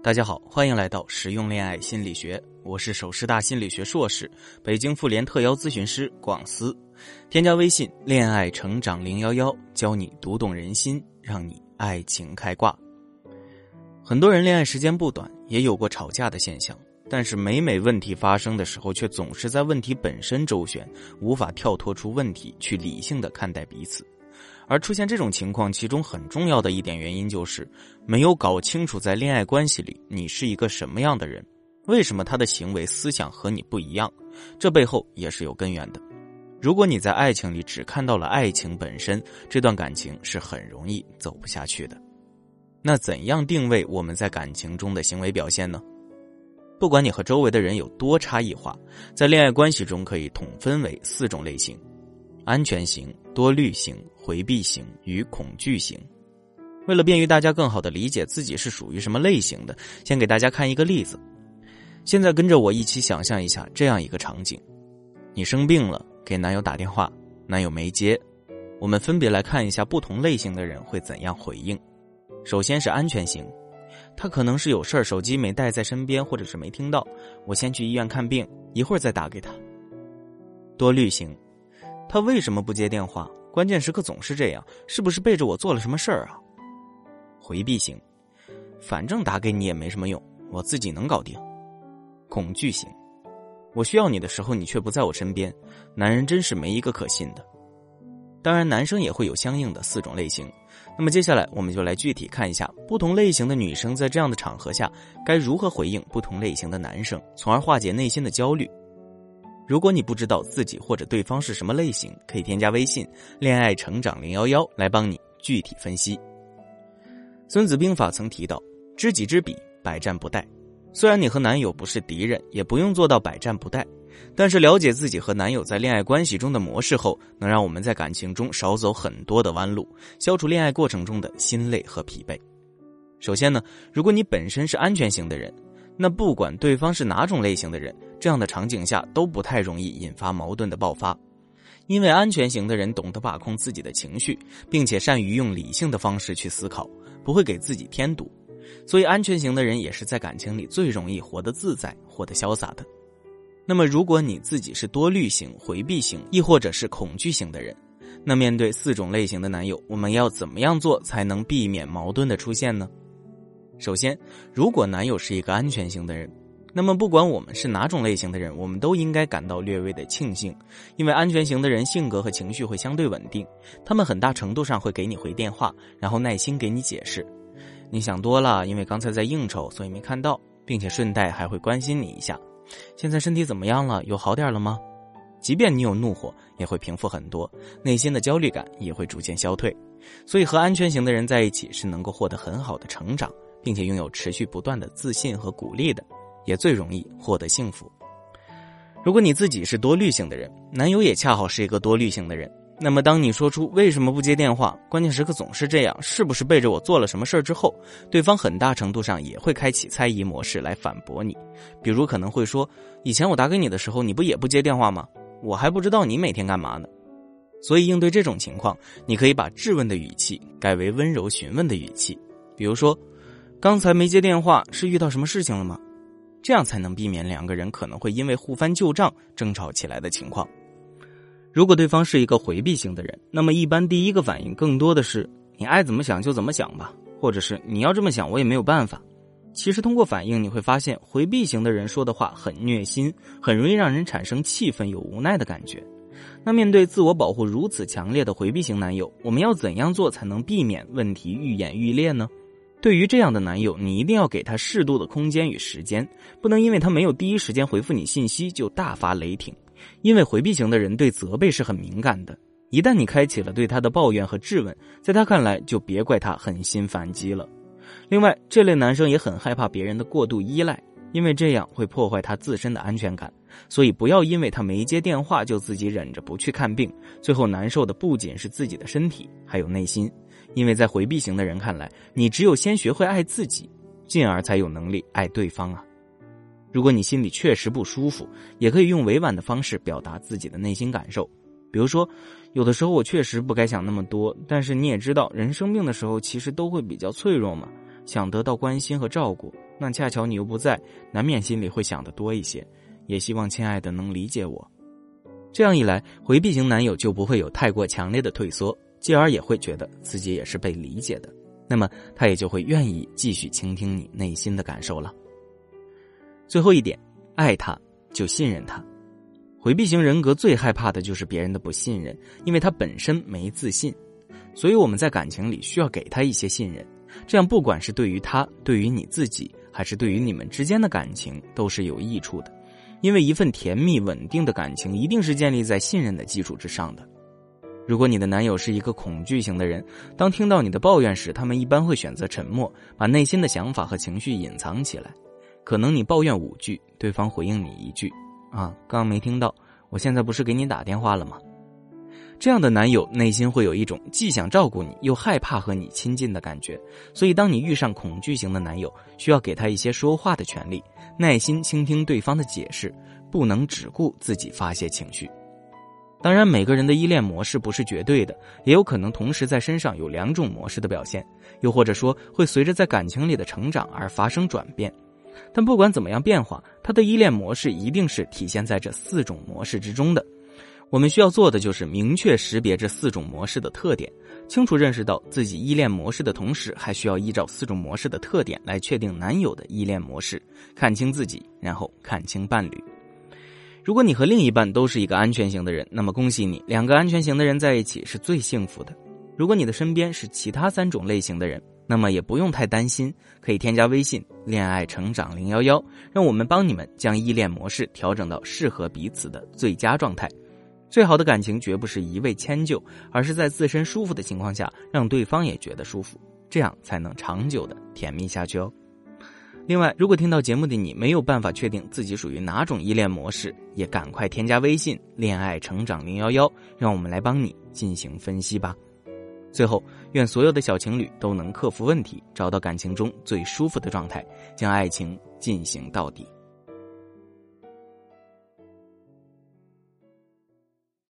大家好，欢迎来到实用恋爱心理学，我是首师大心理学硕士、北京妇联特邀咨询师广思。添加微信“恋爱成长零幺幺”，教你读懂人心，让你爱情开挂。很多人恋爱时间不短，也有过吵架的现象，但是每每问题发生的时候，却总是在问题本身周旋，无法跳脱出问题去理性的看待彼此。而出现这种情况，其中很重要的一点原因就是没有搞清楚在恋爱关系里你是一个什么样的人，为什么他的行为思想和你不一样，这背后也是有根源的。如果你在爱情里只看到了爱情本身，这段感情是很容易走不下去的。那怎样定位我们在感情中的行为表现呢？不管你和周围的人有多差异化，在恋爱关系中可以统分为四种类型。安全型、多虑型、回避型与恐惧型。为了便于大家更好的理解自己是属于什么类型的，先给大家看一个例子。现在跟着我一起想象一下这样一个场景：你生病了，给男友打电话，男友没接。我们分别来看一下不同类型的人会怎样回应。首先是安全型，他可能是有事儿，手机没带在身边，或者是没听到。我先去医院看病，一会儿再打给他。多虑型。他为什么不接电话？关键时刻总是这样，是不是背着我做了什么事儿啊？回避型，反正打给你也没什么用，我自己能搞定。恐惧型，我需要你的时候你却不在我身边，男人真是没一个可信的。当然，男生也会有相应的四种类型。那么接下来我们就来具体看一下不同类型的女生在这样的场合下该如何回应不同类型的男生，从而化解内心的焦虑。如果你不知道自己或者对方是什么类型，可以添加微信“恋爱成长零幺幺”来帮你具体分析。孙子兵法曾提到：“知己知彼，百战不殆。”虽然你和男友不是敌人，也不用做到百战不殆，但是了解自己和男友在恋爱关系中的模式后，能让我们在感情中少走很多的弯路，消除恋爱过程中的心累和疲惫。首先呢，如果你本身是安全型的人。那不管对方是哪种类型的人，这样的场景下都不太容易引发矛盾的爆发，因为安全型的人懂得把控自己的情绪，并且善于用理性的方式去思考，不会给自己添堵，所以安全型的人也是在感情里最容易活得自在、活得潇洒的。那么，如果你自己是多虑型、回避型，亦或者是恐惧型的人，那面对四种类型的男友，我们要怎么样做才能避免矛盾的出现呢？首先，如果男友是一个安全型的人，那么不管我们是哪种类型的人，我们都应该感到略微的庆幸，因为安全型的人性格和情绪会相对稳定，他们很大程度上会给你回电话，然后耐心给你解释。你想多了，因为刚才在应酬，所以没看到，并且顺带还会关心你一下。现在身体怎么样了？有好点了吗？即便你有怒火，也会平复很多，内心的焦虑感也会逐渐消退。所以和安全型的人在一起是能够获得很好的成长。并且拥有持续不断的自信和鼓励的，也最容易获得幸福。如果你自己是多虑性的人，男友也恰好是一个多虑性的人，那么当你说出为什么不接电话，关键时刻总是这样，是不是背着我做了什么事儿之后，对方很大程度上也会开启猜疑模式来反驳你。比如可能会说：“以前我打给你的时候，你不也不接电话吗？我还不知道你每天干嘛呢。”所以应对这种情况，你可以把质问的语气改为温柔询问的语气，比如说。刚才没接电话，是遇到什么事情了吗？这样才能避免两个人可能会因为互翻旧账争吵起来的情况。如果对方是一个回避型的人，那么一般第一个反应更多的是“你爱怎么想就怎么想吧”，或者是“你要这么想，我也没有办法”。其实通过反应你会发现，回避型的人说的话很虐心，很容易让人产生气愤又无奈的感觉。那面对自我保护如此强烈的回避型男友，我们要怎样做才能避免问题愈演愈烈呢？对于这样的男友，你一定要给他适度的空间与时间，不能因为他没有第一时间回复你信息就大发雷霆。因为回避型的人对责备是很敏感的，一旦你开启了对他的抱怨和质问，在他看来就别怪他狠心反击了。另外，这类男生也很害怕别人的过度依赖，因为这样会破坏他自身的安全感。所以，不要因为他没接电话就自己忍着不去看病，最后难受的不仅是自己的身体，还有内心。因为在回避型的人看来，你只有先学会爱自己，进而才有能力爱对方啊。如果你心里确实不舒服，也可以用委婉的方式表达自己的内心感受，比如说，有的时候我确实不该想那么多，但是你也知道，人生病的时候其实都会比较脆弱嘛，想得到关心和照顾，那恰巧你又不在，难免心里会想的多一些。也希望亲爱的能理解我。这样一来，回避型男友就不会有太过强烈的退缩，继而也会觉得自己也是被理解的。那么，他也就会愿意继续倾听你内心的感受了。最后一点，爱他就信任他。回避型人格最害怕的就是别人的不信任，因为他本身没自信。所以我们在感情里需要给他一些信任，这样不管是对于他、对于你自己，还是对于你们之间的感情，都是有益处的。因为一份甜蜜稳定的感情，一定是建立在信任的基础之上的。如果你的男友是一个恐惧型的人，当听到你的抱怨时，他们一般会选择沉默，把内心的想法和情绪隐藏起来。可能你抱怨五句，对方回应你一句：“啊，刚没听到，我现在不是给你打电话了吗？”这样的男友内心会有一种既想照顾你又害怕和你亲近的感觉，所以当你遇上恐惧型的男友，需要给他一些说话的权利，耐心倾听对方的解释，不能只顾自己发泄情绪。当然，每个人的依恋模式不是绝对的，也有可能同时在身上有两种模式的表现，又或者说会随着在感情里的成长而发生转变。但不管怎么样变化，他的依恋模式一定是体现在这四种模式之中的。我们需要做的就是明确识别这四种模式的特点，清楚认识到自己依恋模式的同时，还需要依照四种模式的特点来确定男友的依恋模式，看清自己，然后看清伴侣。如果你和另一半都是一个安全型的人，那么恭喜你，两个安全型的人在一起是最幸福的。如果你的身边是其他三种类型的人，那么也不用太担心，可以添加微信“恋爱成长零幺幺”，让我们帮你们将依恋模式调整到适合彼此的最佳状态。最好的感情绝不是一味迁就，而是在自身舒服的情况下，让对方也觉得舒服，这样才能长久的甜蜜下去哦。另外，如果听到节目的你没有办法确定自己属于哪种依恋模式，也赶快添加微信“恋爱成长零幺幺”，让我们来帮你进行分析吧。最后，愿所有的小情侣都能克服问题，找到感情中最舒服的状态，将爱情进行到底。